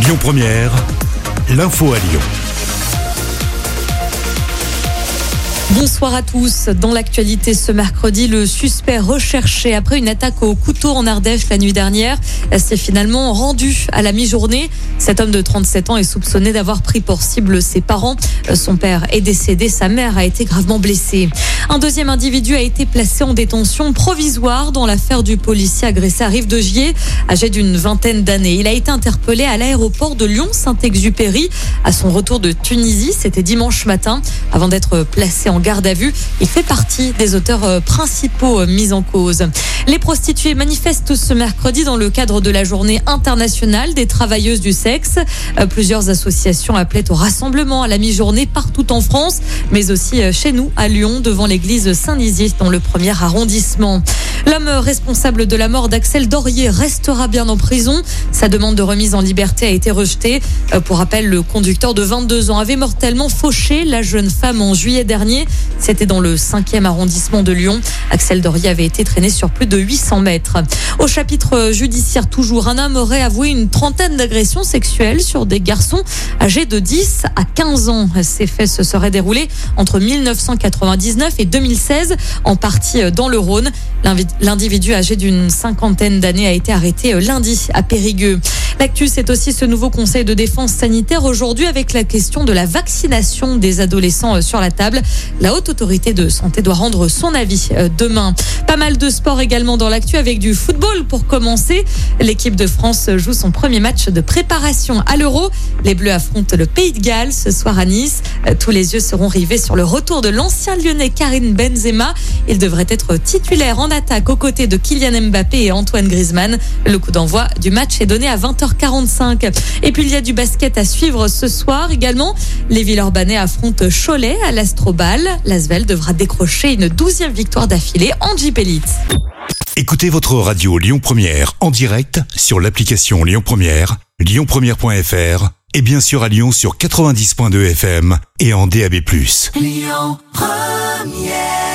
Lyon Première, l'info à Lyon. Bonsoir à tous. Dans l'actualité ce mercredi, le suspect recherché après une attaque au couteau en Ardèche la nuit dernière s'est finalement rendu à la mi-journée. Cet homme de 37 ans est soupçonné d'avoir pris pour cible ses parents. Son père est décédé, sa mère a été gravement blessée. Un deuxième individu a été placé en détention provisoire dans l'affaire du policier agressé à Rive-de-Gier, âgé d'une vingtaine d'années. Il a été interpellé à l'aéroport de Lyon-Saint-Exupéry à son retour de Tunisie. C'était dimanche matin avant d'être placé en garde à vue. Il fait partie des auteurs euh, principaux euh, mis en cause. Les prostituées manifestent ce mercredi dans le cadre de la journée internationale des travailleuses du sexe. Euh, plusieurs associations appelaient au rassemblement à la mi-journée partout en France, mais aussi chez nous à Lyon devant l'église Saint-Nizier dans le premier arrondissement. L'homme responsable de la mort d'Axel Dorier restera bien en prison. Sa demande de remise en liberté a été rejetée. Pour rappel, le conducteur de 22 ans avait mortellement fauché la jeune femme en juillet dernier. C'était dans le 5e arrondissement de Lyon. Axel Dorier avait été traîné sur plus de 800 mètres. Au chapitre judiciaire, toujours, un homme aurait avoué une trentaine d'agressions sexuelles sur des garçons âgés de 10 à 15 ans. Ces faits se seraient déroulés entre 1999 et 2016, en partie dans le Rhône. L'individu âgé d'une cinquantaine d'années a été arrêté lundi à Périgueux. L'actu, c'est aussi ce nouveau conseil de défense sanitaire aujourd'hui avec la question de la vaccination des adolescents euh, sur la table. La haute autorité de santé doit rendre son avis euh, demain. Pas mal de sport également dans l'actu avec du football pour commencer. L'équipe de France joue son premier match de préparation à l'Euro. Les Bleus affrontent le Pays de Galles ce soir à Nice. Euh, tous les yeux seront rivés sur le retour de l'ancien lyonnais Karim Benzema. Il devrait être titulaire en attaque aux côtés de Kylian Mbappé et Antoine Griezmann. Le coup d'envoi du match est donné à 20h 45 Et puis il y a du basket à suivre ce soir également. Les Villeurbanais affrontent Cholet à l'Astrobal. L'Asvel devra décrocher une douzième victoire d'affilée en Jeep Elite. Écoutez votre radio Lyon Première en direct sur l'application Lyon Première, lyonpremière.fr et bien sûr à Lyon sur 90.2 FM et en DAB+. Lyon Première